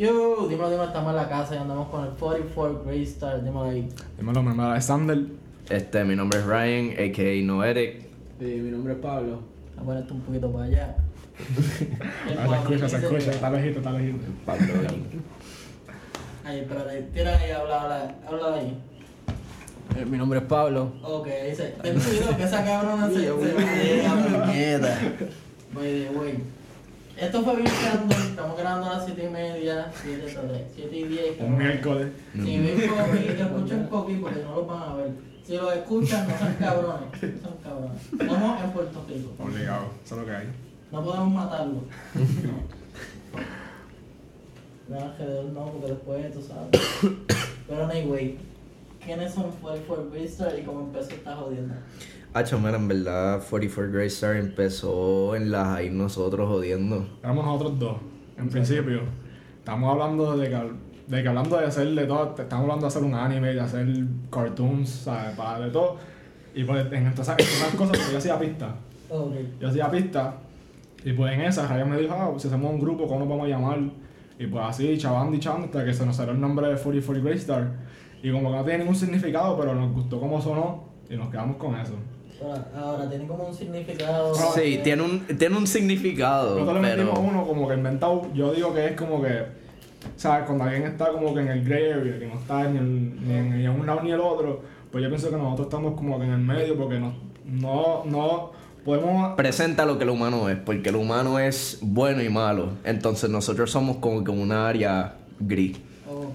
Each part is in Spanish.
Yo, dímelo, dímelo, estamos en la casa y andamos con el 44 Grey Star, dímelo ahí. Dímelo, mi hermano Alexander. Este, mi nombre es Ryan, a.k.a. Noeric. Sí, mi nombre es Pablo. A ponerte un poquito para allá. Ah, se escucha, se escucha, está lejito, está lejito. Pablo. Ahí, espérate, tira ahí, habla, habla, habla ahí. Eh, mi nombre es Pablo. Ok, dice, ten cuidado que esa cabrona se, se Yo, me llega, puñeta. By the way. Esto fue bien random, estamos grabando a las 7 y media, 7, 7 y 10. Un miércoles. Si ven Coqui, escuchen Coqui porque no lo van a ver. Si lo escuchan, no son cabrones, no son cabrones. Estamos en Puerto Rico. Obligado, eso es lo que hay. No podemos matarlo. No, alrededor no, porque después tú sabes. Pero anyway, ¿quiénes son 44 Beastar y cómo empezó esta jodienda? Hacho, man, en verdad, 44 Grey Star empezó en la high nosotros jodiendo. Éramos nosotros dos. En principio, estamos hablando de que, de que hablando de hacer de todo, estamos hablando de hacer un anime, de hacer cartoons, ¿sabes? Para de todo. Y pues en todas esas cosas, pues yo hacía pista. Ok. Yo hacía pista. Y pues en esa, Ryan me dijo, ah, si hacemos un grupo, ¿cómo nos vamos a llamar? Y pues así, chavando y chavando, hasta que se nos salió el nombre de 44 Grey Star. Y como que no tiene ningún significado, pero nos gustó cómo sonó y nos quedamos con eso. Ahora, tiene como un significado. Sí, tiene un, tiene un significado, Nosotros le metimos pero... uno como que inventado. Yo digo que es como que, ¿sabes? Cuando alguien está como que en el gray area, que no está ni en, ni en, ni en un lado ni el otro, pues yo pienso que nosotros estamos como que en el medio porque no, no, no podemos. Presenta lo que el humano es, porque el humano es bueno y malo. Entonces nosotros somos como que una área gris.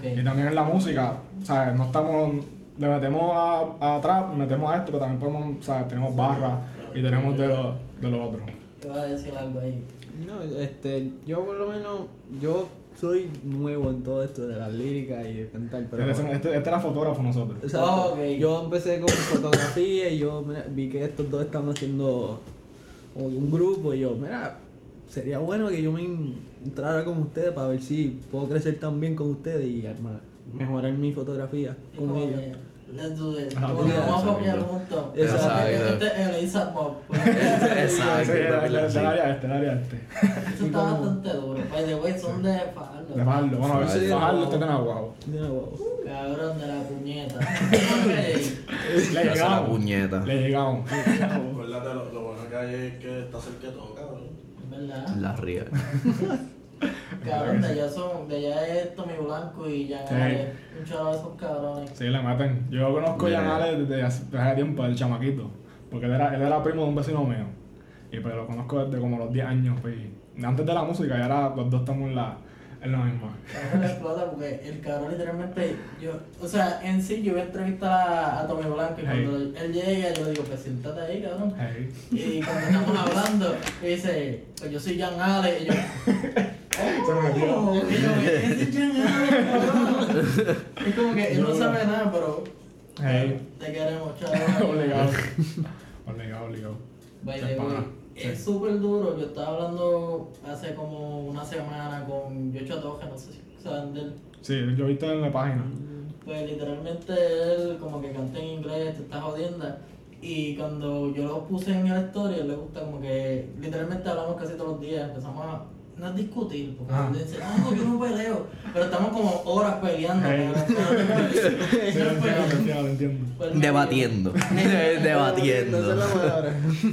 Y también en la música, ¿sabes? No estamos. Le metemos a, a trap, metemos a esto, pero también podemos, ¿sabes? Tenemos barras y tenemos de lo, de lo otro. Te voy a decir algo ahí. No, este, yo por lo menos, yo soy nuevo en todo esto de las líricas y de cantar, pero... Este, este, este era fotógrafo nosotros. Exacto. Ok. Yo empecé con fotografía y yo mira, vi que estos dos estaban haciendo un grupo y yo, mira, sería bueno que yo me entrara con ustedes para ver si puedo crecer también con ustedes y armar, mejorar mi fotografía con ellos. Let's do Como que ya, vamos a exacto. copiar juntos. Exacto. Este es el ASAP Mob. Exacto. Era área este, área este. Eso está bastante duro. By the way, son de Fajardo. De Fajardo, bueno, a ver si Fajardo. Este guau. De nuevo. Cabrón de la puñeta. Le llegamos. puñeta. Le llegamos. Acuérdate, lo, lo bueno que hay es que está cerca de todo, cabrón. ¿Verdad? La ría. Cabrón, de allá son, de allá es Tommy Blanco y Jan Sí. Un chavo de esos cabrones. Sí, le meten. Yo conozco a Yeah. Yanale desde hace, desde hace tiempo, el chamaquito. Porque él era, él era primo de un vecino mío. Y pues lo conozco desde como los 10 años. Pues, y antes de la música, ya era, los dos estamos en la, en la misma. Cabrón le explota porque el cabrón literalmente, yo, o sea, en sí yo voy a entrevistar a, a Tommy Blanco y Hey. cuando él llega yo le digo, pues siéntate ahí, cabrón. Hey. Y cuando estamos hablando, me dice, pues yo soy Jan Ale. Y yo, Se me metió. oh, es como que él no sabe nada, pero Hey. te queremos, chaval. obligado. obligado, obligado. By Es es Sí. súper duro. Yo estaba hablando hace como una semana con Yocho Atoja, no sé si saben de él. Sí, yo viste en la página. Pues literalmente él como que canta en inglés, te está jodiendo. Y cuando yo lo puse en la historia, él le gusta como que literalmente hablamos casi todos los días, empezamos a no es discutir, porque Ah. dice, no, yo no peleo, pero estamos como horas peleando. Debatiendo. Debatiendo.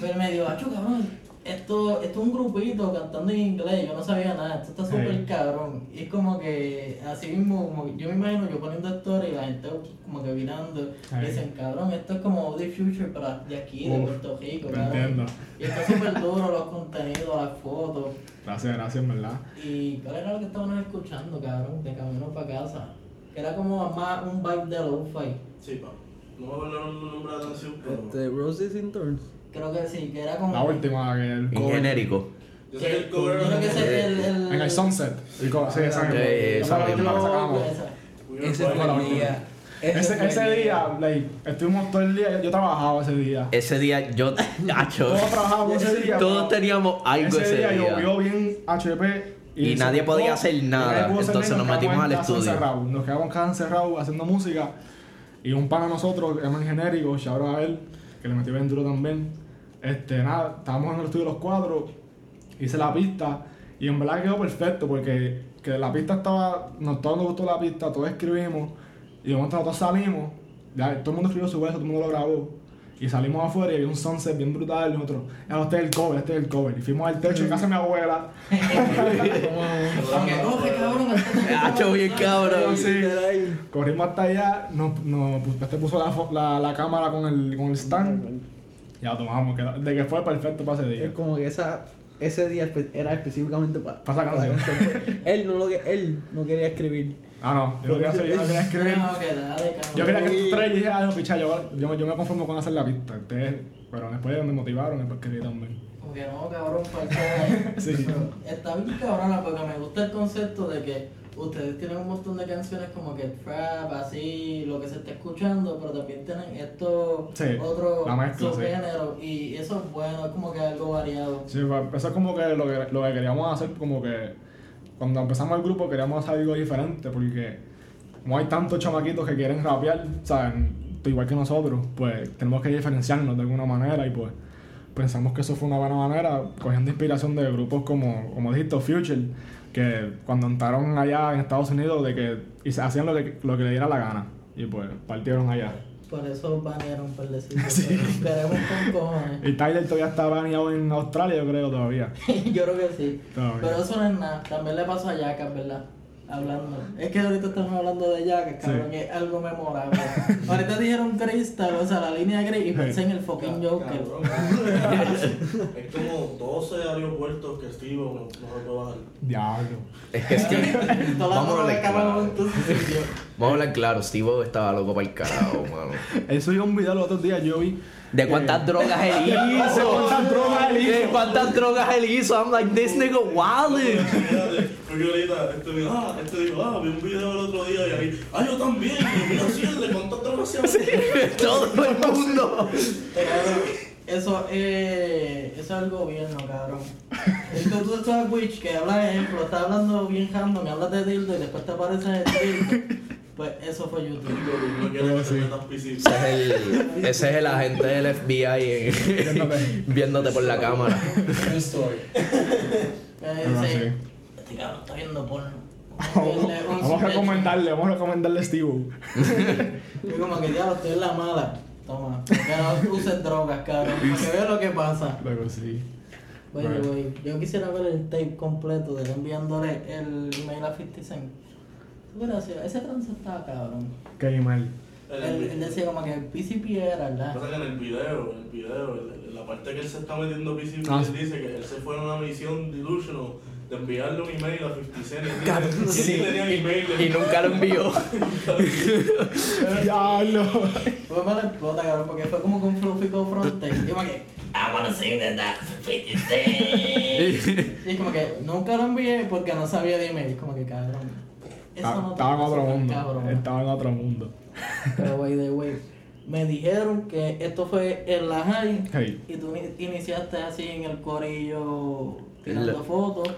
Pero me dijo, acho cabrón, esto, esto es un grupito cantando en inglés, yo no sabía nada, esto está súper cabrón. Y es como que, así mismo, como que yo me imagino yo poniendo story y la gente como que mirando, y dicen, cabrón, esto es como The Future para de aquí, de Puerto Rico, entiendo. Y está súper duro los contenidos, las fotos. Gracias, gracias, verdad. ¿Y cuál era lo que estábamos escuchando, cabrón? De camino para casa. Que era como más un vibe de lo-fi. Sí, pa. No me acuerdo el nombre de la canción, pero. Este, Roses in Thorns. Creo que sí, que era como... La última que el En cover- genérico. Yo sé que el cover yo creo que ese es el... el En el Sunset. El co- sí, esa misma. Sí, esa la última que sacamos. Ese fue la última. día. Ese, ese el día, like, estuvimos todo el día, yo trabajaba ese día. Ese día yo. Acho, Todos trabajábamos ese día. Todos teníamos algo ese día. día. llovió bien HP. Y se nadie podía hacer y nada, hacer entonces nos metimos al estudio. Nos quedamos en casa encerrados haciendo música. Y un pan a nosotros, que llama genérico, out a él, que le metió bien duro también. Este, nada, estábamos en el estudio los cuatro, hice la pista. Y en verdad quedó perfecto porque que la pista estaba, nos, todos nos gustó la pista, todos escribimos, y de momento nosotros salimos, ya, todo el mundo escribió su verso, todo el mundo lo grabó, y salimos afuera y había un sunset bien brutal, y nosotros, "Ah, este es el cover, este es el cover, y fuimos al techo de casa de mi abuela, cabrón. Hacho bien cabrón. Sí. corrimos hasta allá, nos, nos, este puso la, la, la cámara con el, con el stand, ya tomamos, que, de que fue perfecto para ese día. Es como que esa, ese día era específicamente para Pa' esa canción. él, no lo que, él no quería escribir. Ah, no, yo quería, hacer- yo no quería escribir. No, que dale. Yo quería que estos tres y dije, ah, no, picha, yo, yo, yo me conformo con hacer la pista. Ustedes, pero después me motivaron después quería también. Que no, cabrón, falta. Sí. Está bien cabrona porque me gusta el concepto de que ustedes tienen un montón de canciones como que trap, así, lo que se está escuchando, pero también tienen estos Sí, otros mezcla, sí. subgéneros y eso es bueno, es como que algo variado. Sí, eso es como que lo, que lo que queríamos hacer, como que cuando empezamos el grupo queríamos hacer algo diferente, porque como hay tantos chamaquitos que quieren rapear, ¿saben? Igual que nosotros, pues tenemos que diferenciarnos de alguna manera y pues pensamos que eso fue una buena manera, cogiendo inspiración de grupos como, como dijiste, Future, que cuando entraron allá en Estados Unidos, de que y se hacían lo que, lo que le diera la gana y pues partieron allá. Por eso banearon por decirlo. pero Queremos con cojones. Y Tyler todavía está baneado en Australia, yo creo, todavía. Yo creo que sí. Todavía. Pero eso no es nada. También le pasó a Jackass, ¿verdad? Hablando. Es que ahorita estamos hablando de Jackass, cabrón, Sí. es algo memorable. ahorita dijeron Crystal, o sea, la línea gris, y pensé en el fucking Joker. Cabrón. es como 12 aeropuertos que Steve no, puede bajar. Diablo. Es que Steve, vamos a hablar claro. Vamos a hablar claro, Steve estaba loco para el carajo, mano. Él subió un video los otros días, yo vi. ¿De cuántas drogas él hizo? ¿De cuántas drogas él hizo? ¿De cuántas drogas él hizo? I'm like, this nigga. Fíjate, Porque ahorita, este dijo, ah, este dijo, ah, vi un video el otro día y ahí, ah, yo también, y mira, sí, el de cuántas drogas se Todo el mundo. Cabrón, Eso es, eso es el gobierno, cabrón. Entonces tú estás Witch que habla, ejemplo, está hablando bien random, hablas de dildo y después te aparece el dildo. Pues eso fue YouTube. No quiere que se. Ese es el, ese es el agente del FBI en- viéndote por la cámara. Pero dice, sí. este cabrón está viendo porno. Vamos a recomendarle, vamos a recomendarle a Steve. Yo como que diablo, estoy en la mala. Toma, que no uses drogas, cabrón. Para que veas lo que pasa. Luego sí. Oye, Right. güey, yo quisiera ver el tape completo de él enviándole el email a 50 Cent. Gracias, ese trance estaba cabrón. Qué email. En Él, el- él decía como que el PCP era, ¿verdad? Pasa que en el video, en el video, en la parte que él se está metiendo PC, Ah, él dice que él se fue en una misión delusional de enviarle un email a 50 Cent. y y sí. tenía email. Y nunca lo envió. Diablo. Fue me lo explota, cabrón, porque fue como con Fluffy con Frontex. Y como que, I wanna sing the dance of 50 Cent. Y como que nunca lo envié porque no sabía de email. Como que cabrón. Eso no te Estaba en otro mundo. cabrón. Estaba en otro mundo. Pero wey de wey. Me dijeron que esto fue en la high Hey. y tú ni- iniciaste así en el corillo tirando La- fotos.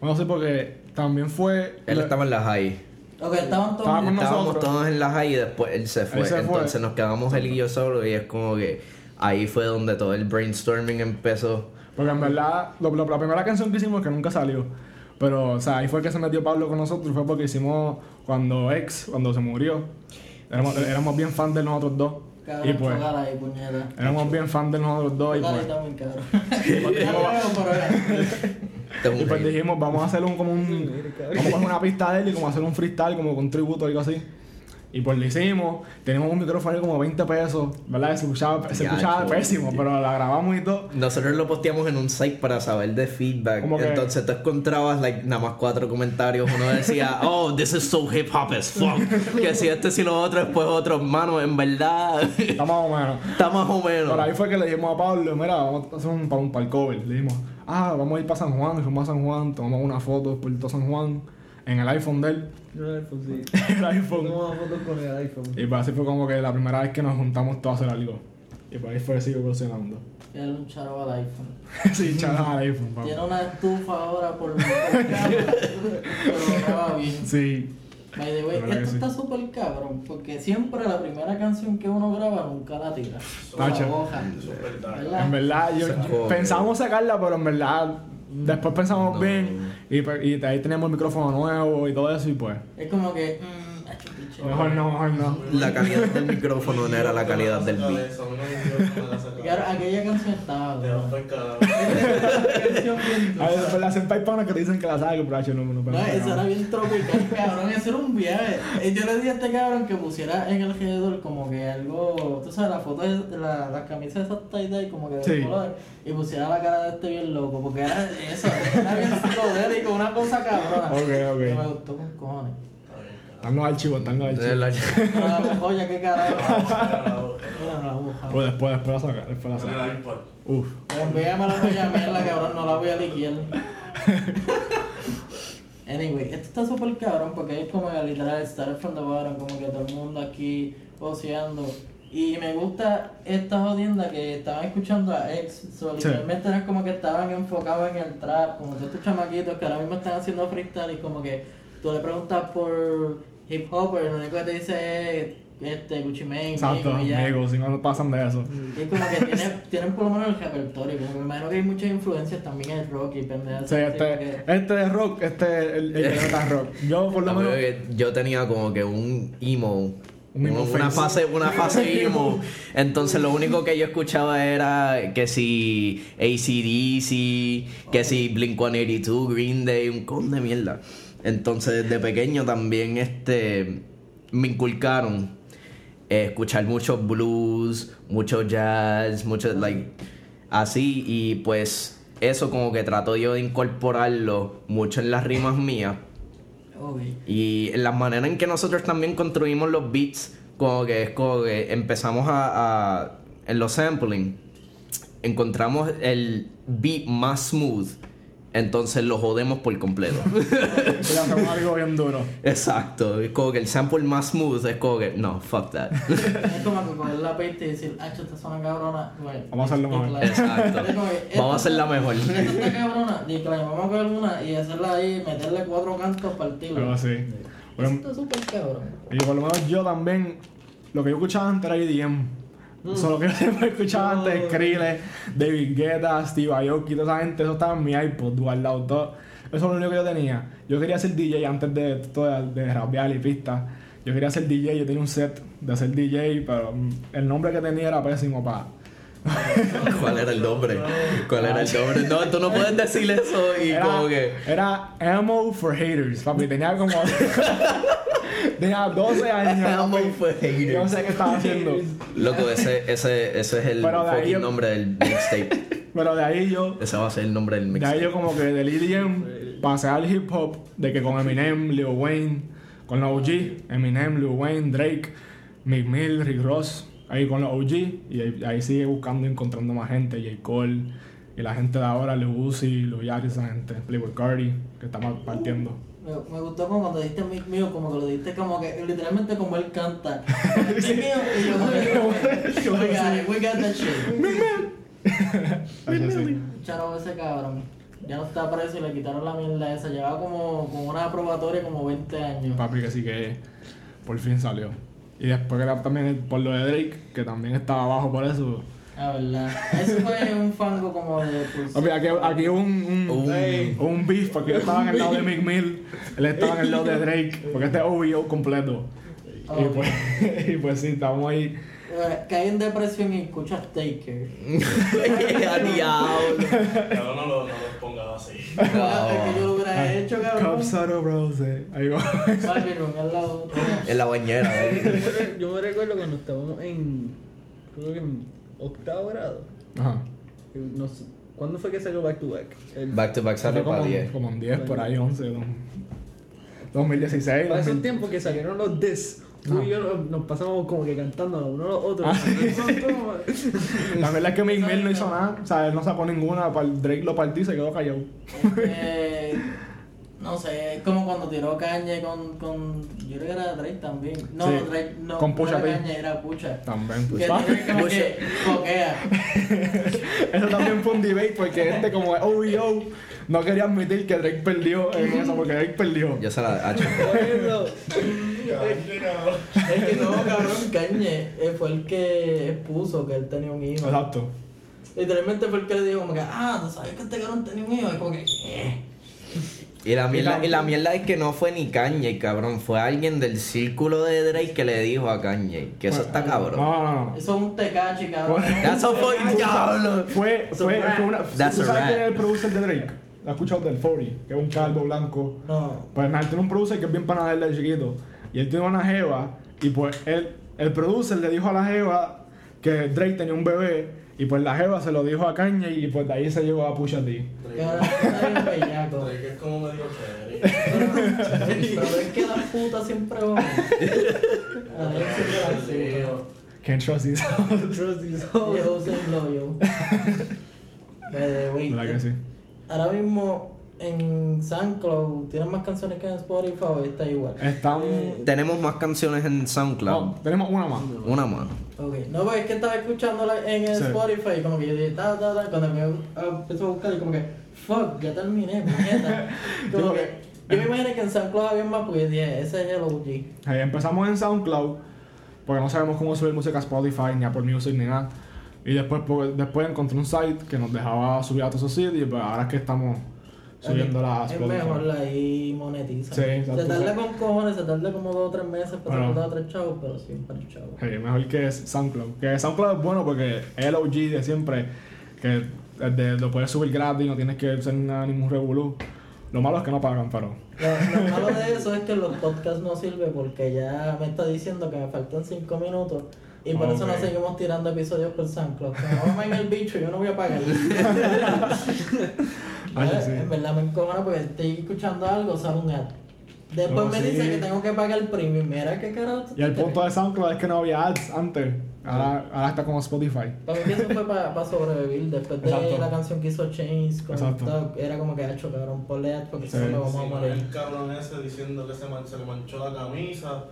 Bueno, sí, porque también fue. Él estaba en la high. Ok, estaban todos. Estábamos nosotros. todos en la high y después él se fue. Él se fue. Entonces nos quedamos él y yo solo y es como que ahí fue donde todo el brainstorming empezó. Porque en verdad, lo- lo- la primera canción que hicimos que nunca salió. Pero, o sea, ahí fue que se metió Pablo con nosotros. Fue porque hicimos cuando ex, cuando se murió. Éramos, éramos bien fan de nosotros dos. Cabrón, y pues, ahí, éramos bien fan de nosotros dos. Y pues, cabrón. Y pues hate. dijimos, vamos a hacer un como un. Vamos a coger una pista de él y como hacer un freestyle, como con tributo o algo así. Y pues lo hicimos, tenemos un micrófono de como 20 pesos, ¿verdad? Se escuchaba, se escuchaba pésimo, pero la grabamos y todo. Nosotros lo posteamos en un site para saber de feedback. Entonces tú encontrabas like, nada más cuatro comentarios. Uno decía, oh, this is so hip hop as fuck. que si este si lo otro, después otro, hermano, en verdad. Está más o menos. Está más o menos. Pero ahí fue que le dijimos a Pablo, mira, vamos a hacer un, para un para el cover. Le dijimos, ah, vamos a ir para San Juan, y fuimos a San Juan, tomamos una foto por todo San Juan, en el iPhone de él, Yo el iPhone, sí. el iPhone. Tomamos fotos con el iPhone. Y pues así fue como que la primera vez que nos juntamos todos a hacer algo. Y pues ahí fue sigue evolucionando. Tiene un charo al iPhone. sí, chaval al iPhone, papá. Tiene una estufa ahora por pero graba bien. Sí. By the way, La esto sí. está súper cabrón, porque siempre la primera canción que uno graba nunca la tira. La Tacho. ¿Verdad? En verdad, yo, Se yo- jode. pensábamos sacarla, pero en verdad Después pensamos No. bien y, pe- y ahí teníamos el micrófono nuevo y todo eso y pues. Es como que. Mmm, piche. Mejor no, mejor no. La calidad del micrófono no era la calidad del beat. Y claro, aquella canción estaba. Te bien A ver, hacen panas que te dicen que la saben, pero hacho, no, no, No, no, eso era bien tropical, cabrón. Eso era un viaje. Yo le dije a este cabrón que pusiera en el alrededor como que algo. Tú sabes, la foto de la, las camisas esas tie-dye como que de Sí. color. Y pusiera la cara de este bien loco. Porque era eso. Era bien psicodélico, una cosa cabrona. Ok, ok. Que me gustó con cojones. Están los archivos, están los Entonces, archivos. la- Pero la joya, qué carajo. Pues después, después la saca, después la saca. al. Uf. Envíame la joya mierda, cabrón. No la voy a liquear. Anyway, esto está súper cabrón porque es como que literal start from the bottom, como que todo el mundo aquí poseando. Y me gusta esta jodienda que estaban escuchando a ex, so, Sí. literalmente era como que estaban enfocados en el trap, como todos estos chamaquitos que ahora mismo están haciendo freestyle y como que tú le preguntas por hip hop, pero lo único que te dice es este, Gucci Mane, Exacto, Migos y ya. amigos, si no nos pasan de eso. Y es como que tiene, tienen por lo menos el repertorio, como me imagino que hay muchas influencias también en el rock y pendejas. Sí, este, este de rock, este el, el que no está rock. Yo por lo menos. Yo tenía como que un emo. Un emo una fase, una fase emo. Entonces lo único que yo escuchaba era que si ACDC, que si Blink 182, Green Day, un con de mierda. Entonces desde pequeño también este me inculcaron eh, escuchar mucho blues, mucho jazz, mucho like así y pues eso como que trato yo de incorporarlo mucho en las rimas mías. Y en la manera en que nosotros también construimos los beats, como que es como que empezamos a, a- en los sampling, encontramos el beat más smooth, entonces lo jodemos por completo. Y hacemos algo bien duro. Exacto, es como que el sample más smooth es como que, no, fuck that. Es como que coger la pista y decir, ah, esta zona cabrona. Vamos a hacerlo mejor. decline". Exacto. Es Vamos a hacerla mejor. Esta está cabrona, decline, vamos a coger una y hacerla ahí, meterle cuatro cantos, partirla. Algo así. Eso Bueno, está súper cabrón. y por lo menos yo también, lo que yo escuchaba antes era EDM. Eso lo que yo siempre escuchaba antes, Skrillex, David Guetta, Steve Aoki, toda esa gente, eso estaba en mi iPod guardado, todo. Eso es lo único que yo tenía. Yo quería ser DJ antes de de, de rapear y pista. Yo quería ser DJ, yo tenía un set de ser DJ, pero mm, el nombre que tenía era pésimo para... ¿Cuál era el nombre? ¿Cuál era el nombre? No, tú no puedes decir eso y Era, como que... era Ammo for Haters, papi. Tenía como. Tenía 12 años. Yo no sé qué estaba haciendo. Loco, ese, ese, ese es el fucking yo- nombre del mixtape. Pero de ahí yo. Ese va a ser el nombre del De ahí mixtape. yo, como que del EDM pasé al hip hop. De que con Eminem, Lil Wayne, con los OG, Eminem, Lil Wayne, Drake, Mick Mill, Rick Ross. Ahí con los OG. Y ahí, ahí sigue buscando y encontrando más gente. J. Cole. Y la gente de ahora, Lil Uzi, Lil Yachty, esa gente. Playboy Cardi, que está partiendo. Me, me gustó como cuando diste Mick mío, como que lo diste como que literalmente como él canta. Mick mío, y yo como que, we got it, we got that shit. Así, sí. Charo ese cabrón. Ya no está preso y le quitaron la mierda esa. Llevaba como con una probatoria como 20 años. Papi, que sí que por fin salió. Y después que también por lo de Drake, que también estaba abajo por eso. La verdad. Eso fue un fango como de pues, aquí, aquí un, un, Un- un beef, porque yo estaba en el lado de Mick Mill, él estaba en el lado de Drake, porque este es OVO completo. Y, pues, y pues sí, estábamos ahí. eh, caí en depresión y escuchas Taker. ¡A diablo! Cabrón, no lo, no lo pongas así. Es que yo lo hubiera hecho, cabrón. Cups out of rose. Ahí va. En la bañera. Yo ¿eh? Yo me recuerdo cuando estábamos en. Creo que en octavo grado. Ajá. no sé- ¿Cuándo fue que salió Back to Back? El- Back to back Salió para 10. como en 10, por ahí, 11. dos- 2016. Para esos 2000. tiempos que salieron los Des, tú y yo nos, pasamos como que cantando uno a los otros. Ah. La verdad es que Mick Mill no hizo nada, o sea, él no sacó ninguna, Drake lo partió y se quedó callado. Eh, no sé, es como cuando tiró Kanye con, con. Yo creo que era Drake también. No, Sí, Drake no. con no Pusha era. Kanye, era Pucha. También, pues. Que coquea. Eso también fue un debate porque este como es OVO no quería admitir que Drake perdió en eso porque Drake perdió. Yo se la hacho. Es que no, cabrón, Kanye eh, fue el que expuso que él tenía un hijo. Exacto. Literalmente fue el que le dijo como que, ah, ¿tú sabes que este cabrón tenía un hijo? Y como que, ¿qué? Y la, mierda, y la mierda es que no fue ni Kanye, cabrón. Fue alguien del círculo de Drake que le dijo a Kanye. Que eso está cabrón. No, no, no. Eso es un tecachi, cabrón. Eso fue diablo. Fue, fue, fue una. That's ¿Tú sabes quién es el producer de Drake? ¿Lo has escuchado del 40? Que es un calvo blanco. No. Pues nada, tiene un producer que es bien pana de él de chiquito. Y él tiene una jeva. Y pues él, el producer le dijo a la jeva que Drake tenía un bebé. Y pues la jeva se lo dijo a Kanye. Y pues de ahí se llevó a Pusha T. Es como medio chévere. Pero es que las putas siempre van. A ver si me la puta. Can't trust these. Trust these hoes. Yo soy ¿Verdad que sí? Ahora mismo en SoundCloud tienen más canciones que en Spotify o está igual. Están. Tenemos más canciones en SoundCloud. No, tenemos una más. Una más. Ok, no, pues es que estaba escuchándola en el Sí. Spotify y como que yo dije, ta, ta, ta, cuando me ah, empezó a buscar y como que, fuck, ya terminé, puñeta. Como que, yo me imaginé que en SoundCloud había más porque dije, ese es el OG. Ahí empezamos en SoundCloud, porque no sabemos cómo subir música a Spotify, ni Apple Music, ni nada. Y después, pues, después encontré un site que nos dejaba subir a todos esos sitios, y pues ahora es que estamos subiéndola a Es mejor la ahí monetiza. Sí, exacto. Se tarda con cojones, se tarda como dos o tres meses para Bueno. sacar tres chavos, pero siempre chavos. Sí, mejor que SoundCloud. Que SoundCloud es bueno porque es el OG de siempre, que de- lo puedes subir gratis, no tienes que hacer nada, ningún revolú. Lo malo es que no pagan, pero... Lo, lo malo de eso es que los podcasts no sirven porque ya me está diciendo que me faltan 5 minutos y por eso no seguimos tirando episodios por SoundCloud. No me el bicho, yo no voy a pagar. Ay, Ya, sí. En verdad me encojona porque estoy escuchando algo, sale un ad. Después No, me sí. dice que tengo que pagar el premium. Mira qué carajo. tú Y el punto de SoundCloud es que no había ads antes. Ahora, ahora está como Spotify. Para mí que eso fue para sobrevivir. Después de Exacto. la canción que hizo Chains con. Doug, era como que ha hecho cabrón por ad porque Sí. no me vamos a Sí, morir. el cabrón ese diciendo que se, man- se le manchó la camisa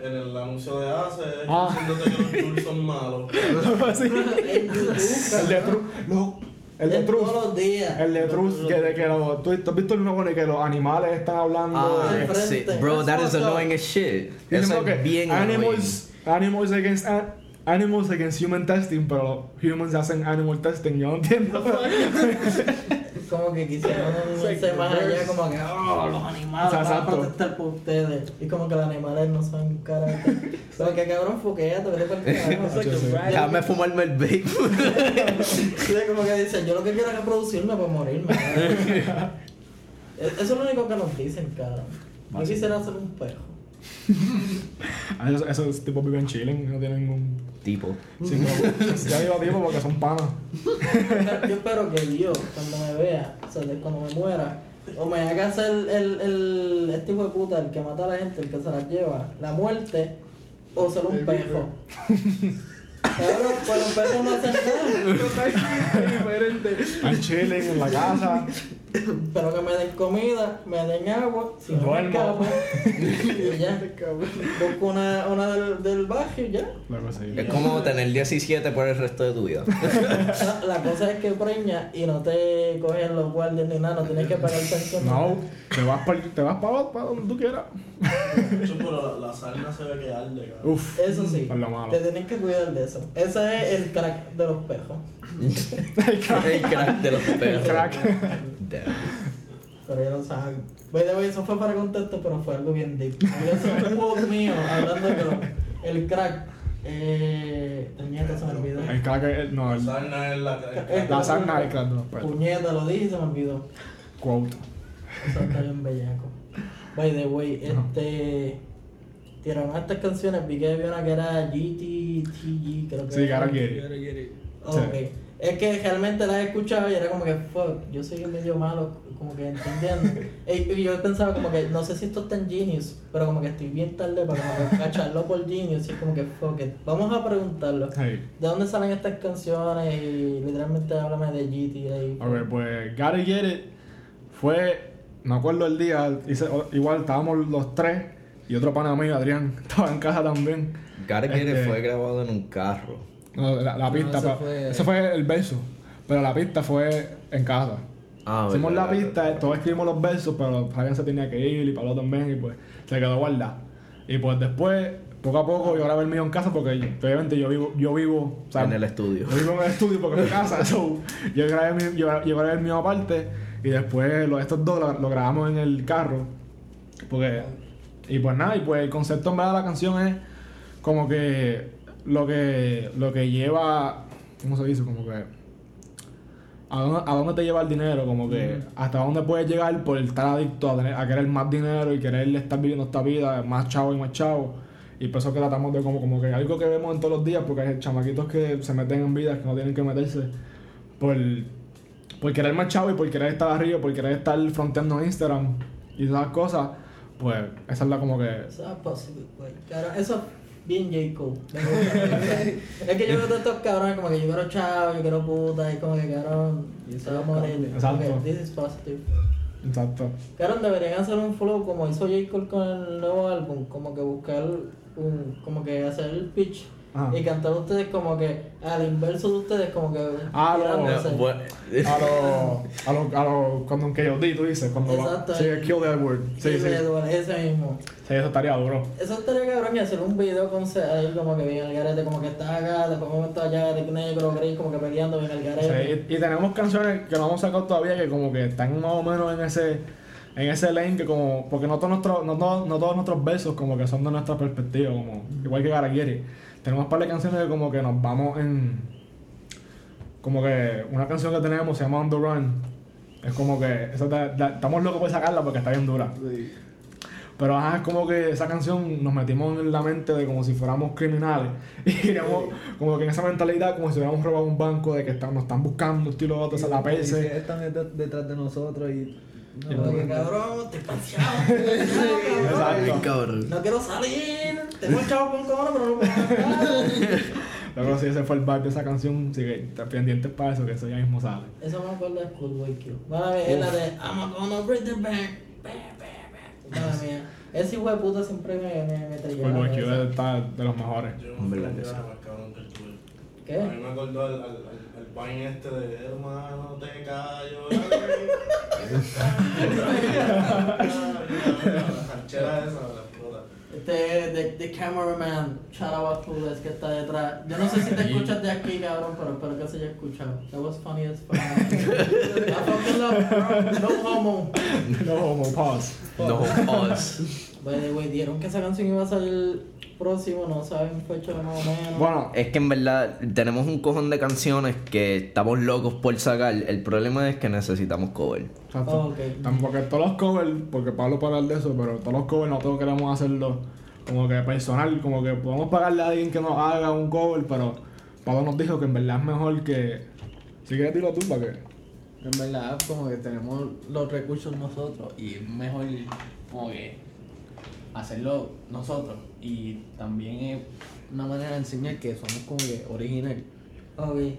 en el anuncio de Ace, Ah. diciéndote que los Jules son malos. Sí. En YouTube, el de True. no, el de True. Todos los días. El de que, de que los, ¿tú, tú has visto el nuevo de que los animales están hablando Ah, de, sí. Bro, that is annoying as shit. Eso como que es bien animals, animals against a- animals against human testing, pero humans hacen animal testing, yo no entiendo. Que quisieron irse más allá, como que, oh, los animales O sea, van a protestar por ustedes. Y como que los animales no son carácter. Como que cabrón, foqueate, vete por el. Déjame fumarme el vape. Como que dicen, yo lo que quiero es reproducirme para morirme. Eso es lo único que nos dicen, cabrón. Yo quisiera hacer un perro. Esos, esos tipos viven chilling, no tienen ningún... tipo. Sí, no, ya digo tipo porque son panas. Yo espero que Dios, cuando me vea, o sea, de cuando me muera, o me haga ser el, el, este hijo de puta, el que mata a la gente, el que se las lleva, la muerte, o ser un perro. Cabrón, pues los perros no hacen nada. diferente. Están chilling en la casa. Pero que me den comida, me den agua, si no me escapo, y ya. Busco una, una del, del barrio y ya. Es como tener 17 por el resto de tu vida. La, la cosa es que preña y no te cogen los guardias ni nada, no tienes que pagar pensión. No, te vas para te vas para donde tú quieras. Pero la, la sarna se ve que arde, cabrón. Uf. Eso sí, lo malo. te tienes que cuidar de eso. Ese es el crack de los pejos. el crack de los El perros. crack. Damn. Pero ya lo saben. By the way, eso fue para contexto, pero fue algo bien deep. Yo un post mío hablando de que lo- el crack. Eh, puñeta, se me olvidó. El crack es... No, La el, sarna es la Eh, la sarna es el crack de los perros. Puñeta, lo dije y se me olvidó. Quote. Eso está bien bellaco. By the way, este. Tiraron estas canciones, vi que había una que era GTTG, creo que Sí, era. Gara Gary. Gotta get it. Ok. Es que realmente las he escuchado y era como que, fuck, yo soy medio malo, como que entendiendo. y yo pensaba como que, no sé si esto está en Genius, pero como que estoy bien tarde para cacharlo por Genius y es como que, fuck it. Vamos a preguntarlo. Hey. ¿De dónde salen estas canciones? Y literalmente háblame de GTA. Ok, pues Gotta Get It fue, me acuerdo el día, hice- igual estábamos los tres y otro pana mío, Adrián, estaba en casa también. It Este- fue grabado en un carro. No, la, la No, pista, eso pa- fue- ese fue el verso, pero la pista fue en casa. Ah, Hicimos verdad, la pista, verdad. todos escribimos los versos, pero Fabián se tenía que ir y Pablo también, y pues se quedó guardada. Y pues después poco a poco yo grabé el mío en casa porque obviamente yo vivo, yo vivo, o sea, En el estudio. yo vivo en el estudio porque es mi casa, so, yo grabé, mi- yo, yo grabé el mío aparte y después estos dos lo, lo grabamos en el carro. Porque, y pues nada, y pues el concepto en verdad de la canción es como que lo que, lo que lleva, ¿cómo se dice? Como que, ¿a dónde, a dónde te lleva el dinero? Como que, hasta dónde puedes llegar por estar adicto a, tener- a querer más dinero y querer estar viviendo esta vida, más chavo y más chavo. Y por eso que tratamos de como, como que algo que vemos en todos los días, porque hay chamaquitos que se meten en vidas que no tienen que meterse por, por querer más chavo y por querer estar arriba, por querer estar fronteando Instagram y todas esas cosas, pues esa es la como que... Eso es posible, güey. Cabrón, eso es bien J. Cole. Me gusta. es que yo veo todos estos cabrones como que yo quiero chavo, yo quiero puta, y como que cabrón, Y eso se va a es morir. Exacto. Ok, This is positive. Exacto. Cabrón, deberían hacer un flow como hizo J. Cole con el nuevo álbum, como que buscar un, como que hacer el pitch Ajá. y cantar ustedes como que al inverso de ustedes, como que no. Bueno, A lo, a lo, a lo, cuando un KOD tú dices, cuando va- Exacto. sí, Kill the Edward. Sí, sí. Ese, mismo. Sí, eso estaría duro. Eso estaría cabrón y hacer un video con se- ahí como que bien el garete, como que está acá, después como está allá, de negro, gris, como que peleando bien el garete. Sí, y, y tenemos canciones que no hemos sacado todavía que como que están más o menos en ese en ese lane que como porque no todos nuestros no, todos- no todos nuestros versos como que son de nuestra perspectiva como igual que Garagieri tenemos un par de canciones que como que nos vamos en como que una canción que tenemos se llama On the Run es como que esa la- estamos locos por sacarla porque está bien dura pero ajá, es como que esa canción nos metimos en la mente de como si fuéramos criminales. Y queríamos, como que en esa mentalidad, como si hubiéramos robado un banco de que están, nos están buscando, estilo otro, la Y si perse. están det- detrás de nosotros y... Cabrón, cabrón. Exacto. cabrón. No quiero salir, tengo el chavo con cojones, pero no puedo. Luego sí, ese fue el vibe de esa canción, así que pendientes para eso, que eso ya mismo sale. Eso me acuerda de Schoolboy Q. Es la de I'm gonna bring the bank. Mala mía. Ese hijo de puta siempre me, me, me trillaba Porque la Q está de los mejores. Yo me sí. más cabrón que el tuyo. ¿Qué? A mí me acordó al, vine este de hermano te callo. La ranchera esa, la explota. Este de, de cameraman, a Clueless que está detrás. Yo no sé si te escuchas de aquí, cabrón, pero espero que se haya escuchado. That was funny as fuck. I fucking love, bro. No homo. No homo, pause. No pause. By the way, dieron que esa canción iba a salir próximo, no saben fecha más o menos. Bueno, Es que en verdad tenemos un cojón de canciones que estamos locos por sacar. El problema es que necesitamos cover. exacto. Oh, ok. Tampoco todos los covers, porque Pablo hablar de eso, pero todos los covers nosotros queremos hacerlo como que personal, como que podemos pagarle a alguien que nos haga un cover, pero Pablo nos dijo que en verdad es mejor que. Si quieres, dilo tú para que. En verdad, como que tenemos los recursos nosotros y es mejor como que hacerlo nosotros. Y también es una manera de enseñar que somos como que original.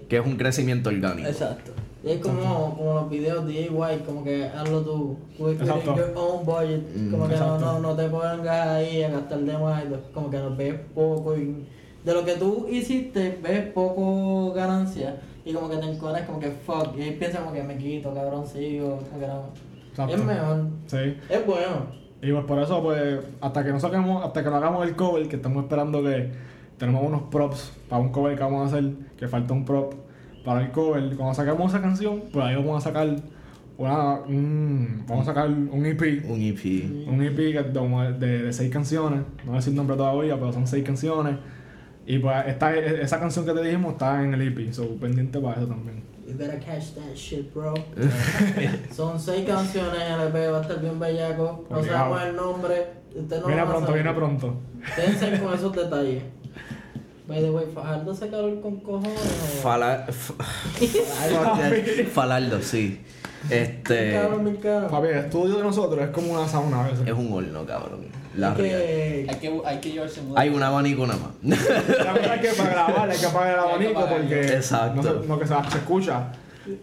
Que es un crecimiento orgánico. Exacto. Y es como, como los videos DIY, como que hazlo tú, with your own budget, Mm, como que no, no, no te pongas ahí a gastar de más, como que nos ves poco y de lo que tú hiciste ves poco ganancia y como que te encoras como que fuck, y piensas como que me quito, cabrón, sigo, como que no. Exacto. Es mejor, Sí. es bueno. Y pues por eso, pues, hasta que no saquemos, hasta que no hagamos el cover, que estamos esperando que tenemos unos props para un cover que vamos a hacer, que falta un prop para el cover. Cuando saquemos esa canción, pues ahí vamos a sacar una, un- vamos a sacar un EP. Un EP. Un EP de, de, de seis canciones, no voy a decir nombre todavía, pero son seis canciones. Y pues esta, esa canción que te dijimos está en el EP, so pendiente para eso también. You better catch that shit, bro. Son seis canciones en el EP, va a estar bien bellaco. No sabemos el nombre. Usted no viene va a pronto, saber. viene pronto. Quédense con esos detalles. By the way, Fajardo hace calor con cojones. o- Fala... Falardo, sí. Bien Este... cabrón, bien cabrón. Papi, el estudio de nosotros es como una sauna a veces. Es un horno, cabrón. La real. que- Hay que, hay que llevarse mucho. Hay un abanico nada más. La verdad es que para grabar hay que apagar el Hay abanico porque Exacto. no, se, no que se, se escucha.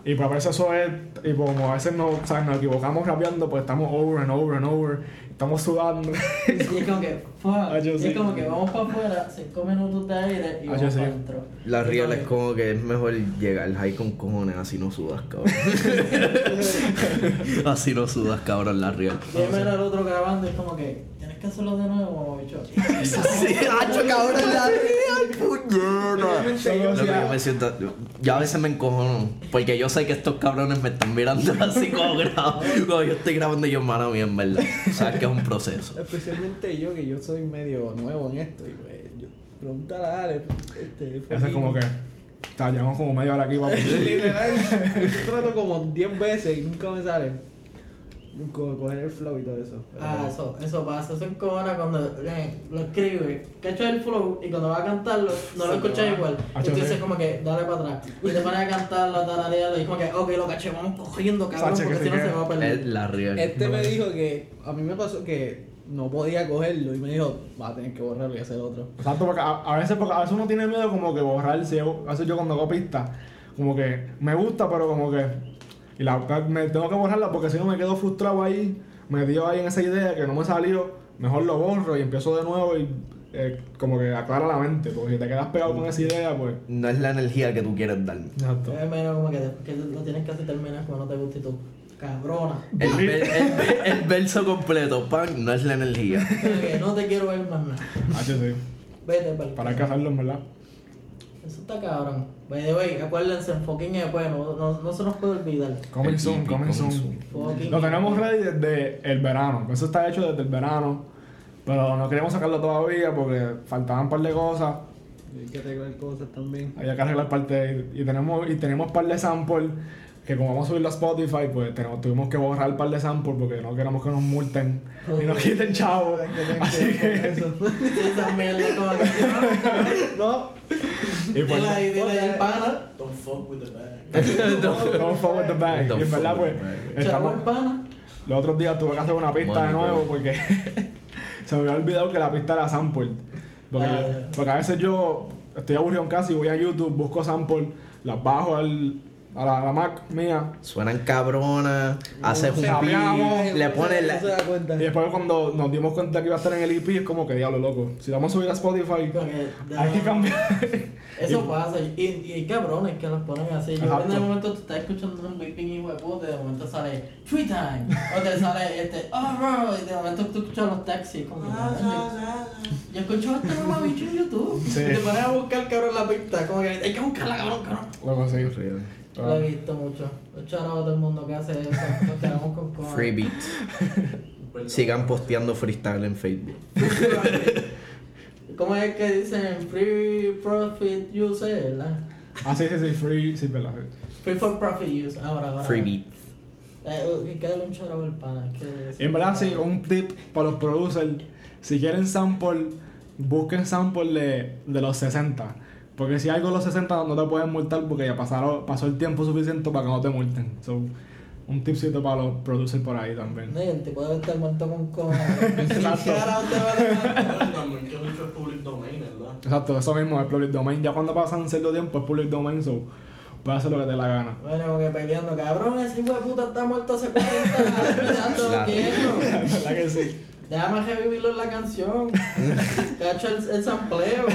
Y pues a veces eso es, y pues como a veces no, ¿sabes? nos equivocamos rapeando, pues estamos over and over and over, estamos sudando. Y es como que, fuck. Ah, y sí. es como que vamos para afuera, cinco minutos de aire y Ah, vamos sí. para adentro. La real es como que es mejor llegar high con cojones, así no sudas, cabrón. así no sudas, cabrón, la real. Y era el otro grabando y es como que que hacerlo de nuevo, bicho. Sí, hacho, cabrón, la real, puñeta. Realmente yo- Lo que yo me siento, yo a veces me encojono, porque yo sé que estos cabrones me están mirando así como grabo. Como yo estoy grabando yo, mano mía, en verdad. Sabes que es un proceso. Especialmente yo, que yo soy medio nuevo en esto. Y pues, yo, pregúntale a Ale. Este, Ese es como que. O sea, llevamos como media hora aquí para Literal, yo trato como 10 veces y nunca me sale. Coger el flow y todo eso. Ah, eso, eso pasa, eso encojona cuando eh, lo escribe, cacho el flow y cuando va a cantarlo no lo escuchas igual. Ah, Y tú sí. dices como que dale para atrás. Y te pones a cantarlo, a tararearlo y como que, ok, lo caché, vamos cogiendo cabrón porque si no se va a Es perder. la real. Este No, me dijo que a mí me pasó que no podía cogerlo y me dijo, va a tener que borrarlo y hacer otro. Exacto, porque a, a veces, porque a veces uno tiene miedo como que borrarse. A veces yo cuando hago pista, como que me gusta, pero como que. Y la, me tengo que borrarla porque si no me quedo frustrado ahí, metido ahí en esa idea que no me salió, mejor lo borro y empiezo de nuevo y eh, como que aclara la mente. Porque si te quedas pegado con esa idea, pues. No es la energía que tú quieres dar. Exacto. Es menos como que, que lo tienes que hacer terminar como no te gusta y tú, cabrona. El, ver- el- el verso completo, pan, no es la energía. No te quiero ver más nada. Ah, sí, sí. Vete Para hacerlo, en verdad. Eso está cabrón. By the way, acuérdense, fucking después, no, no, no se nos puede olvidar. Coming soon, coming soon. Lo tenemos ready desde el verano. Eso está hecho desde el verano. Pero no queríamos sacarlo todavía porque faltaban un par de cosas. Hay que arreglar cosas también. Había que arreglar parte y tenemos y tenemos un par de samples que como vamos a subirlo a Spotify, pues tenemos, tuvimos que borrar un par de samples porque no queremos que nos multen y nos quiten chavos. Así que que. No, y pues Dile ahí, dile ahí el pana. Don't fuck with the bag. don't forward the bag. Don't Y en verdad pues estamos pana. los otros días tuve que hacer una pista de nuevo bro. porque se me había olvidado que la pista era sample. Porque, Ah, porque a veces yo estoy aburrido en casa y voy a YouTube, busco sample, las bajo al, a, la, a la Mac mía Suenan cabronas, haces un beat, le pones la... Y después cuando nos dimos cuenta que iba a estar en el EP es como que diablo loco. Si vamos a subir a Spotify, que, hay que cambiar. Eso pasa, y, y hay cabrones que los ponen así. Yo Exacto. en el momento tú estás escuchando un puta, y de momento sale Free Time, o te sale este, oh bro, y de momento tú escuchas los taxis, como que, "Coño, yo escucho este nuevo bicho en YouTube. Sí. Y te pones a buscar cabrón la pista, como que hay que buscarla cabrón, cabrón. Loco, sí. Lo he visto mucho. Los charos a todo el mundo que hace eso, nos quedamos con cojones. Free. Sigan posteando freestyle en Facebook. ¿Cómo es que dicen free profit use, verdad? Ah, sí, sí, sí, free, sí, verdad. Free for profit use, ahora, ahora. Free beats. Eh, que un chorro al pana. Que en verdad, sí, un tip para los producers. Si quieren sample, busquen sample de, de los 60. Porque si algo de los 60 no te pueden multar porque ya pasaron, pasó el tiempo suficiente para que no te multen. So, un tipcito para los producers por ahí también. No, y el tipo debe estar muerto con cojones. Exacto. ¿Qué carajo te va a dejar? También que mucho es public domain, ¿verdad? Exacto, eso mismo es public domain. Ya cuando pasan cierto tiempo es public domain, so puedes hacer lo que te dé la gana. Bueno, como que peleando, cabrón, ese hijo de puta está muerto hace 40 años, Claro. ¿Verdad que sí? Déjame revivirlo en la canción. Cacho el, el sampleo.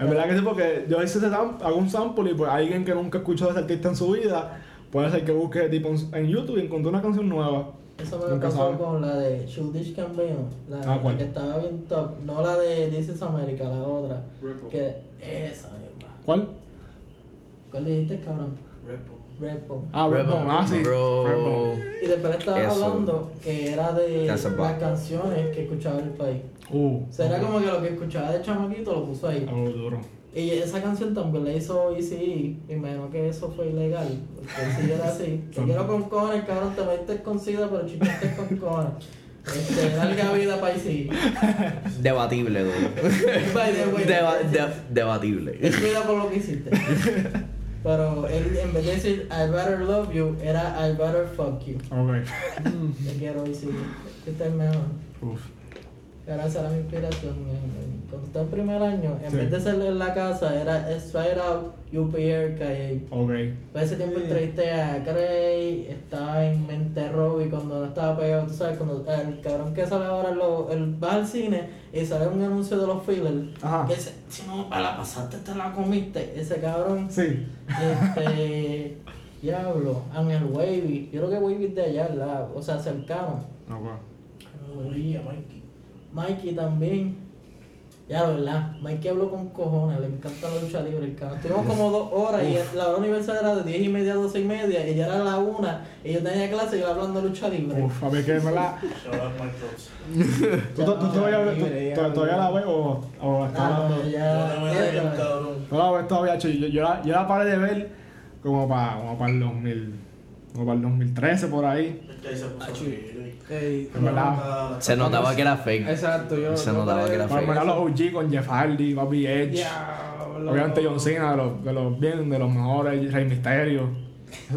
Es verdad que sí, porque yo hice ese hago un sample y pues alguien que nunca escuchó de ese artista en su vida, puede ser que busque tipo en- en YouTube y encontré una canción nueva. Eso me Nunca pasó sabe. con la de Childish Gambino, la, Ah, que estaba bien top, no la de This is America, la otra. Que esa misma. ¿Cuál? ¿Cuál dijiste, cabrón? Repo. Repo. Ah, Redbone, ah, sí. Bro. Redbone. Y después estaba Eso. hablando que era de las canciones que escuchaba el país. Uh. O sea, era como que lo que escuchaba de chamaquito lo puso ahí. Algo duro. Y esa canción también la hizo Easy y me imagino que eso fue ilegal. Porque si era así. Te quiero con cojones, cabrón, te metes con sida, pero chicaste con cojones. Este, larga vida para Easy. Debatible, güey. Deba- de- debatible. cuidado por lo que hiciste. Pero él, en vez de decir I better love you, era I better fuck you. Ok. Te quiero. Este es el mejor. Uf. Esa era mi inspiración. en- en- Cuando estaba en primer año, en Sí. vez de hacerlo en la casa, era Straight Out, UPR, Calle. Ok. Para ese tiempo entrevisté a Cray, estaba en Mente Robbie cuando no estaba pegado, tú sabes, cuando el cabrón que sale ahora, lo, el, va al cine y sale un anuncio de los fillers, Ajá. que dice, si no para la pasaste te la comiste, ese cabrón, Sí. este, diablo, Ángel Wavy, yo creo que Wavy es de allá, o sea, cercano, Ok. María, Mikey. Mikey también. Ya, ¿verdad? Mikey habló con cojones, le encanta la lucha libre, el cabrón. Estuvimos como dos horas y la hora universal era de 10 y media a 12 y media, y ya era la una, y yo tenía clase y yo hablando de lucha libre. Uf, a ver out Mike Phelps. ¿Tú, tú, tú todavía, tú- tú- todavía la ves o, o estás Ah, hablando? no, ya. no me ya, cabrón. No la ves todavía, yo, yo, la, yo la paré de ver como para como para el 2000, como para el 2013 por ahí. Es que ahí se puso Ah, horrible. Ey, En verdad. Se notaba que era fake. Exacto, yo. Se notaba que era fake. los OG con Jeff Hardy, Bobby Edge. Diablo. Obviamente John Cena, de los, de los bien, de los mejores, Rey Misterio.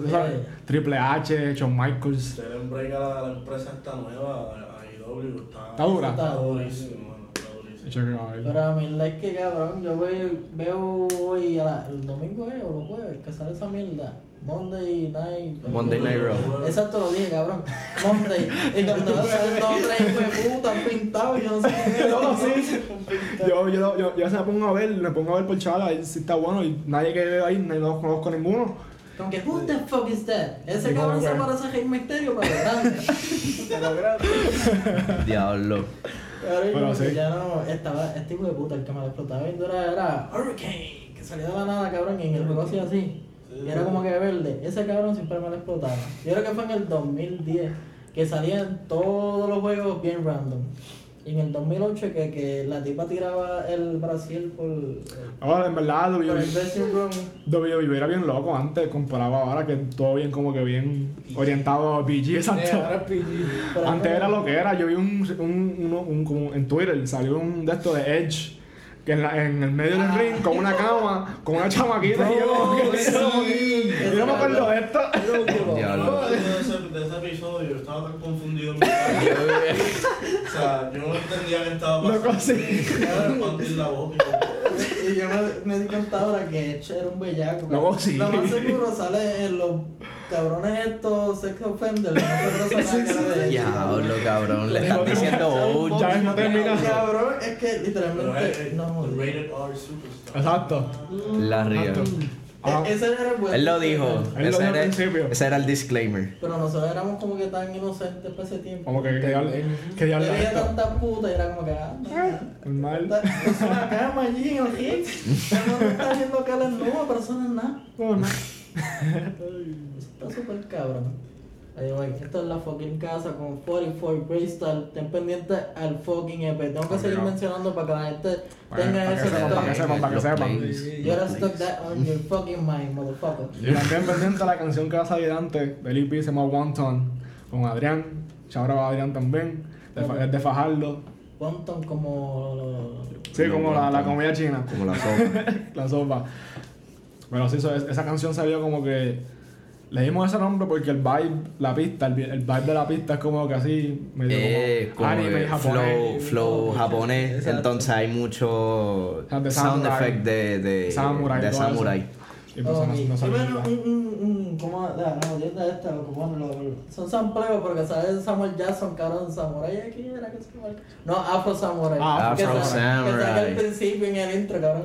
Yeah. Triple H, Shawn Michaels. Se le break a la, la empresa esta nueva, a IW. Está, Está dura. Está dura. durísimo, mano, está durísimo. Echa que va a ver. Pero a mí la es que cabrón, yo veo, veo hoy a la- el domingo eh, o los jueves que sale esa mierda. Monday night. Monday Night Raw. Exacto lo dije, cabrón. Monday. Y cuando dos tres de puta pintados, yo no sé qué es. No, sí. Yo, yo, yo, yo se me pongo a ver, me pongo a ver por chaval, a ver si está bueno y nadie que veo ahí, no conozco ninguno. Como que, who the fuck is that? Ese cabrón se parece a Rey Misterio, pero grande. Pero grande. Diablo. Pero sí. ya no, estaba, este hijo de puta, el que me lo explotaba viendo era, era Hurricane, que salía de la nada, cabrón, y en el hacía así. Y era como que verde. Ese cabrón siempre me lo explotaba. Yo creo que fue en el 2010 que salían todos los juegos bien random. Y en el 2008 que, que la tipa tiraba el Brasil por, Ahora, en verdad, por el WWE era bien loco antes, comparado ahora que todo bien como que bien orientado a PG, Eh, exacto. Antes era lo que era, yo vi un, un, uno- un- como en Twitter, salió un de estos de Edge, que en, la- en el medio del ring, con una cama, con una chamaquita, y yo que, sí. yo no me acuerdo de esto. Yo me Diablo. acuerdo de ese, de ese episodio, yo estaba tan confundido en mi cabeza. O sea, yo no entendía qué estaba pasando. Me partir la boca y yo me, me di cuenta ahora que Edge era un bellaco. No, sí. Lo más seguro sale en los cabrones estos sex offenders. No que era de Edge. Diablo, cabrón. Le estás diciendo oh, Ya ves, no termina. Cabrón, es que literalmente. es No, el joder. rated R superstar. Exacto. La ría. Ah. E- Ese era el buen Él lo dijo. Él lo Ese dijo al era, principio. ese era el disclaimer. Pero nosotros éramos como que tan inocentes para ese tiempo. Como que, que diablo, que veía esto. tanta puta y era como que. Ah, Normal. está- Es una cama allí en el hit. No está viendo que él es nuevo, pero eso no es nada. No, no. Eso está súper cabrón. Güey, esto es la fucking casa con 44 Greystar. Ten pendiente al fucking EP. Tengo que seguir mencionando para que la gente tenga que eso para que sepan, para que sepan. You gotta plays. that on your fucking mind, motherfucker. Y también pendiente a la canción que va a salir antes del EP se llama One Ton con Adrián. Chabra va Adrián también. Es de Fajardo. Wonton como. Sí, como la, la comida china. Como la sopa. la sopa. Pero sí, eso- esa canción salió como que. Le dimos ese nombre porque el vibe, la pista, el, vi- el vibe de la pista es como que así, medio Eh, como como anime que flow, japonés. flow japonés. Exacto. Entonces hay mucho sea, de sound samurai. effect de, de Samurai, de samurai. Y pues son sampleos porque sale Samuel Jackson, cabrón, Samurai aquí era que se llama? No, Afro Samurai. Ah, que Afro sa- Que Samurai. al principio en el intro, cabrón.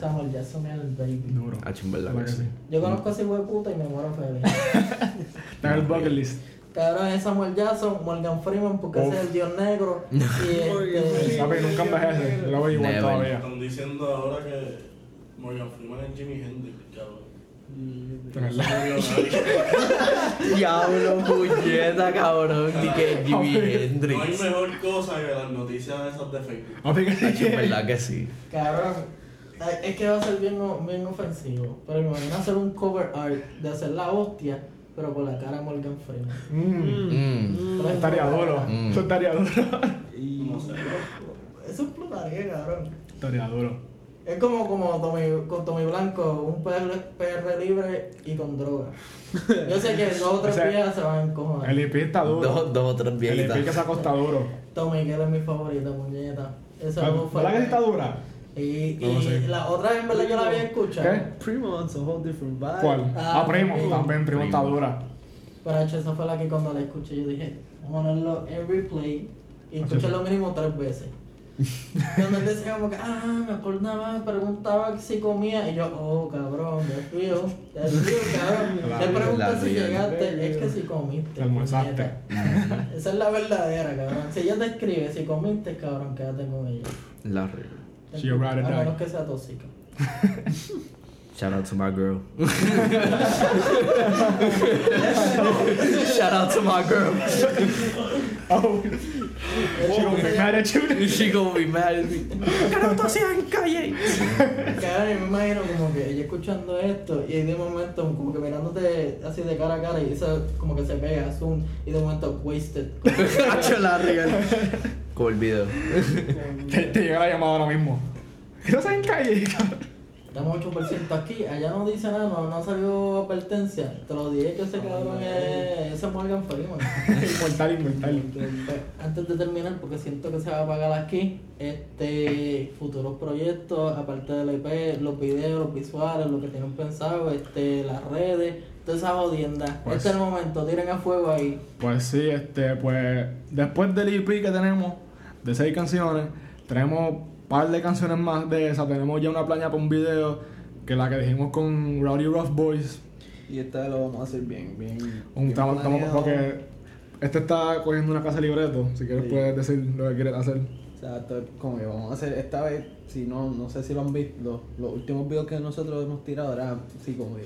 Samuel Jackson es el baby. Duro. Ah, verdad que sí. Yo conozco a ese hijo de puta y me muero feliz. Está en el bucket list. Cabrón, es Samuel Jackson, Morgan Freeman porque ese es el dios negro. y este, Papi, nunca envejece. Lo veo igual todavía. Están diciendo ahora que Morgan Freeman es Jimi Hendrix, cabrón. De. Diablo, puñeta, cabrón. Di que Jimi No hay Hendrix. mejor cosa que las noticias esas de Facebook. Ah, En verdad que sí. Cabrón, es que va a ser bien, bien ofensivo. Pero me imagino hacer un cover art de hacer la hostia, pero con la cara de Morgan Freeman. Mm, Mm. Es estaría duro. Mm. Eso estaría duro. Y No sé. Eso explotaría, cabrón. Estaría duro. Es como, como Tommy, con Tommy Blanco, un PR, PR libre y con droga. Yo sé que dos o tres O sea, viejas se van a encojonar. El EP está duro. Dos, dos o tres El EP que viejitas. sacó está duro. Tommy, que él es mi favorita, muñeca. Esa fue- ¿Verdad que está dura? Y, No la otra vez en verdad yo la había escuchado. ¿Qué? Primo it's a whole different vibe. ¿Cuál? Ah, Ah, Primo. Primo. También Primo está dura. Pero hecho, esa fue la que cuando la escuché yo dije, vamos a ponerlo en replay y escuché lo mínimo tres veces. Donde él decía como que, ah, me acordaba, preguntaba si comía. Y yo, oh, cabrón, desvío, desvío, cabrón. La Le pregunté la si llegaste, es que si comiste. Almorzaste. puñeta. Esa es la verdadera, cabrón. Si ella te escribe, si comiste, cabrón, quédate con ella. La regla. She a ride or A die. menos que sea tóxica. Shout out to my girl. Shout out to my girl. Oh. She gonna be mad at you. She gonna be mad at me. ¿Qué no tú hacías en calle? Yo me imagino como que ella escuchando esto y de momento como que mirándote así de cara a cara y eso como que se pega, zoom, y de momento wasted. Hacho la real. Como el video. Te, te llega la llamada ahora mismo. ¿Qué no en calle? Damos 8% aquí, allá no dice nada, no, no salió advertencia. Te lo dije que ese cabrón es ese Morgan Freeman. inmortal, inmortal. Antes de terminar, porque siento que se va a apagar aquí, este futuros proyectos, aparte del EP, los videos, los visuales, lo que tienen pensado, este, las redes, toda esa jodienda. Pues- este es el momento, tiren a fuego ahí. Pues sí, este, pues después del EP que tenemos, de seis canciones, tenemos un par de canciones más de esa. Tenemos ya una plaña para un video, que la que dijimos con Rowdy Rough Boys. Y esta vez lo vamos a hacer bien, bien. Un, bien estamos, porque este está cogiendo una casa de libreto, si quieres Sí. puedes decir lo que quieres hacer. O sea, esto es como que vamos a hacer esta vez, si no, no sé si lo han visto, los, los últimos videos que nosotros hemos tirado eran así como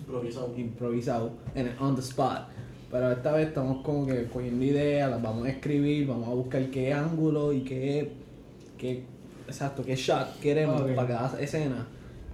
Improvisado. improvisado, en el on the spot. Pero esta vez estamos como que cogiendo ideas, las vamos a escribir, vamos a buscar qué ángulo y qué, qué exacto, qué shot queremos para cada escena.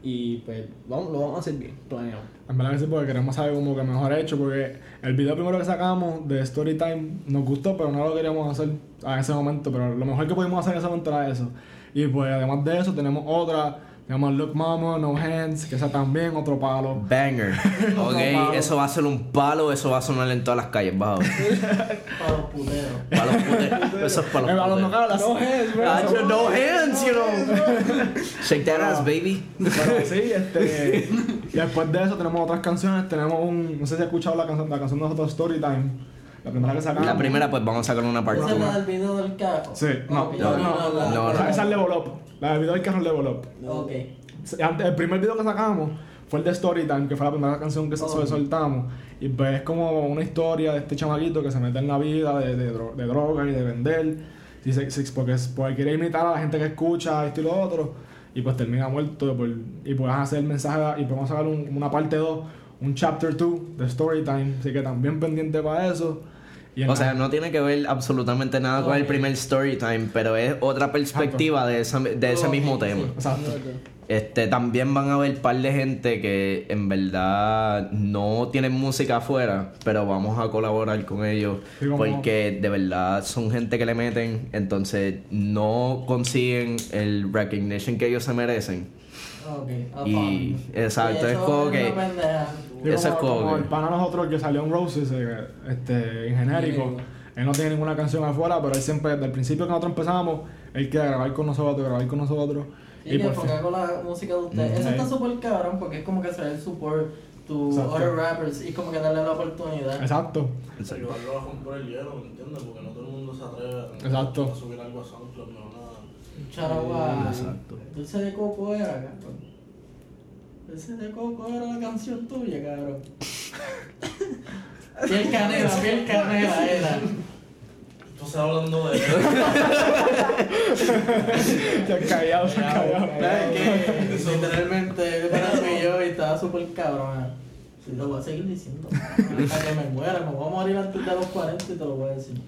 Y pues vamos, lo vamos a hacer bien, planeado. En verdad que sí, porque queremos saber como que mejor hecho, porque el video primero que sacamos de Storytime nos gustó, pero no lo queríamos hacer a ese momento, pero lo mejor que pudimos hacer en ese momento era eso. Y pues además de eso tenemos otra, tenemos Look Mama, No Hands, que esa también, otro palo. Banger. Otro Ok, palo. eso va a ser un palo, eso va a sonar en todas las calles, bajo. Para los puteros. Para los puteros. Eso es para Eh, los a los puteros. nocaulas. No hands, bro. No hands, you know. Shake that ass, baby. Pero sí, este. y después de eso tenemos otras canciones. Tenemos un. No sé si has escuchado la canción, la canción de nosotros Storytime. La primera que sacamos. La primera, pues vamos a sacar una parte. ¿Esa es la del video del carro? Sí, no, Ok, no, no, la- no, Esa- Esa es Level Up. La del video del carro es Level Up. Ok. Antes- El primer video que sacamos fue el de Storytime, que fue la primera canción que se Oh. soltamos. Y pues es como una historia de este chamaquito que se mete en la vida de, de, dro- de droga y de vender. Y se- se- porque, porque quiere imitar a la gente que escucha esto y lo otro. Y pues termina muerto. por- y puedes hacer el mensaje y podemos sacar un- una parte 2, un chapter 2 de Storytime. Así que también pendiente para eso. O sea, no tiene que ver absolutamente nada con el primer story time, pero es otra perspectiva de, esa- de ese mismo tema. Exacto. Este, también van a haber par de gente que en verdad no tienen música afuera, pero vamos a colaborar con ellos porque de verdad son gente que le meten, entonces no consiguen el recognition que ellos se merecen. Ok. a Y- exacto, Y es como que- es como, como como que- el pana nosotros que salió en Roses, eh, este, en genérico. Él no tiene ninguna canción afuera, pero él siempre, desde el principio que nosotros empezamos, él quiere grabar con nosotros, grabar con nosotros. Sí, y que por porque fin. hago la música de ustedes. Mm, Eso está súper cabrón porque es como que se da el support to Exacto. other rappers y como que darle la oportunidad. Exacto. Ayudarlo a romper el hielo, ¿me entiendes? Porque no todo el mundo se atreve a- Exacto. a subir algo a SoundCloud, no nada. Un charagua. Exacto. Dulce de coco era, cabrón. Dulce de coco era la canción tuya, cabrón. piel canela, piel canela era. Entonces hablando de Se ha callado, se ha callado. ¿Sabes qué? Literalmente, yo y estaba súper cabrón. Sí, lo voy a seguir diciendo. Hasta que me muera, me voy a morir antes de los 40 y te lo voy a decir.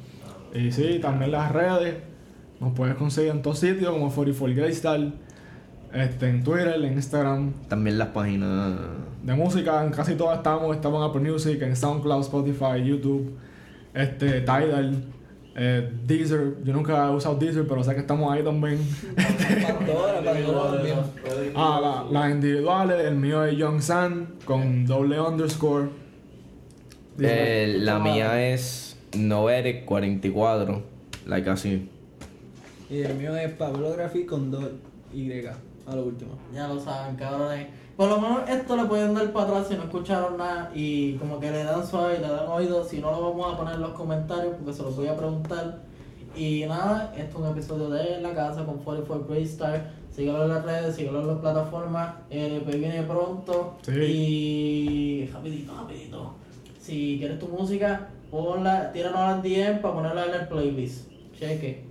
Y sí, también las redes. Nos puedes conseguir en todos sitios, como 44 Greystar. Este, en Twitter, en Instagram. También las páginas De música, en casi todas estamos. Estamos en Apple Music, en SoundCloud, Spotify, YouTube. Este, Tidal. Eh, Deezer. Yo nunca he usado Deezer, pero sé que estamos ahí también. Pandora, Pandora también. Ah, la- las individuales, el mío es Young San con doble underscore. Eh, la mía es Noeric44, like así. Y el mío es Pablo Grafi con dos Y a lo último. Ya lo saben, cabrones. Por lo menos esto le pueden dar para atrás si no escucharon nada y como que le dan suave y le dan oído. Si no, lo vamos a poner en los comentarios porque se los voy a preguntar. Y nada, esto es un episodio de La Casa con 44 Great Star. Síguelo en las redes, síguelo en las plataformas. El EP viene pronto. Y rapidito, rapidito. Si quieres tu música, ponla, tíranos al DM para ponerla en el playlist. Cheque.